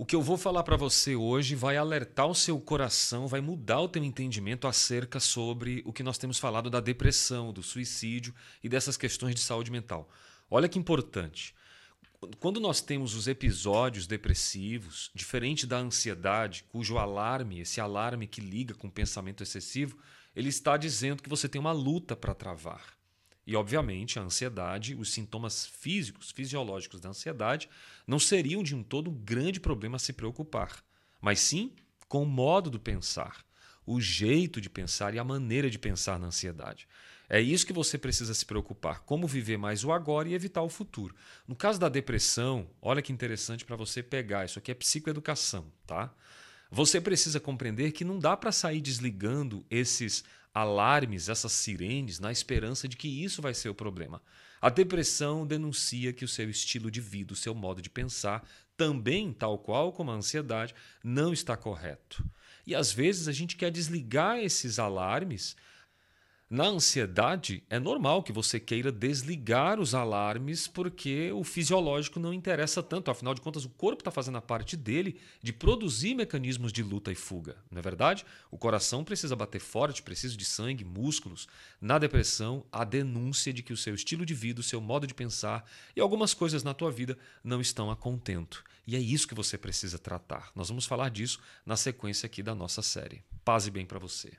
O que eu vou falar para você hoje vai alertar o seu coração, vai mudar o teu entendimento acerca sobre o que nós temos falado da depressão, do suicídio e dessas questões de saúde mental. Olha que importante. Quando nós temos os episódios depressivos, diferente da ansiedade, cujo alarme, esse alarme que liga com o pensamento excessivo, ele está dizendo que você tem uma luta para travar. E, obviamente, a ansiedade, os sintomas físicos, fisiológicos da ansiedade, não seriam de um todo um grande problema a se preocupar, mas sim com o modo do pensar, o jeito de pensar e a maneira de pensar na ansiedade. É isso que você precisa se preocupar, como viver mais o agora e evitar o futuro. No caso da depressão, olha que interessante para você pegar, isso aqui é psicoeducação, tá? Você precisa compreender que não dá para sair desligando esses alarmes, essas sirenes, na esperança de que isso vai ser o problema. A depressão denuncia que o seu estilo de vida, o seu modo de pensar, também, tal qual como a ansiedade, não está correto. E às vezes a gente quer desligar esses alarmes na ansiedade, é normal que você queira desligar os alarmes porque o fisiológico não interessa tanto. Afinal de contas, o corpo está fazendo a parte dele de produzir mecanismos de luta e fuga. Não é verdade? O coração precisa bater forte, precisa de sangue, músculos. Na depressão, a denúncia de que o seu estilo de vida, o seu modo de pensar e algumas coisas na tua vida não estão a contento. E é isso que você precisa tratar. Nós vamos falar disso na sequência aqui da nossa série. Paz e bem para você.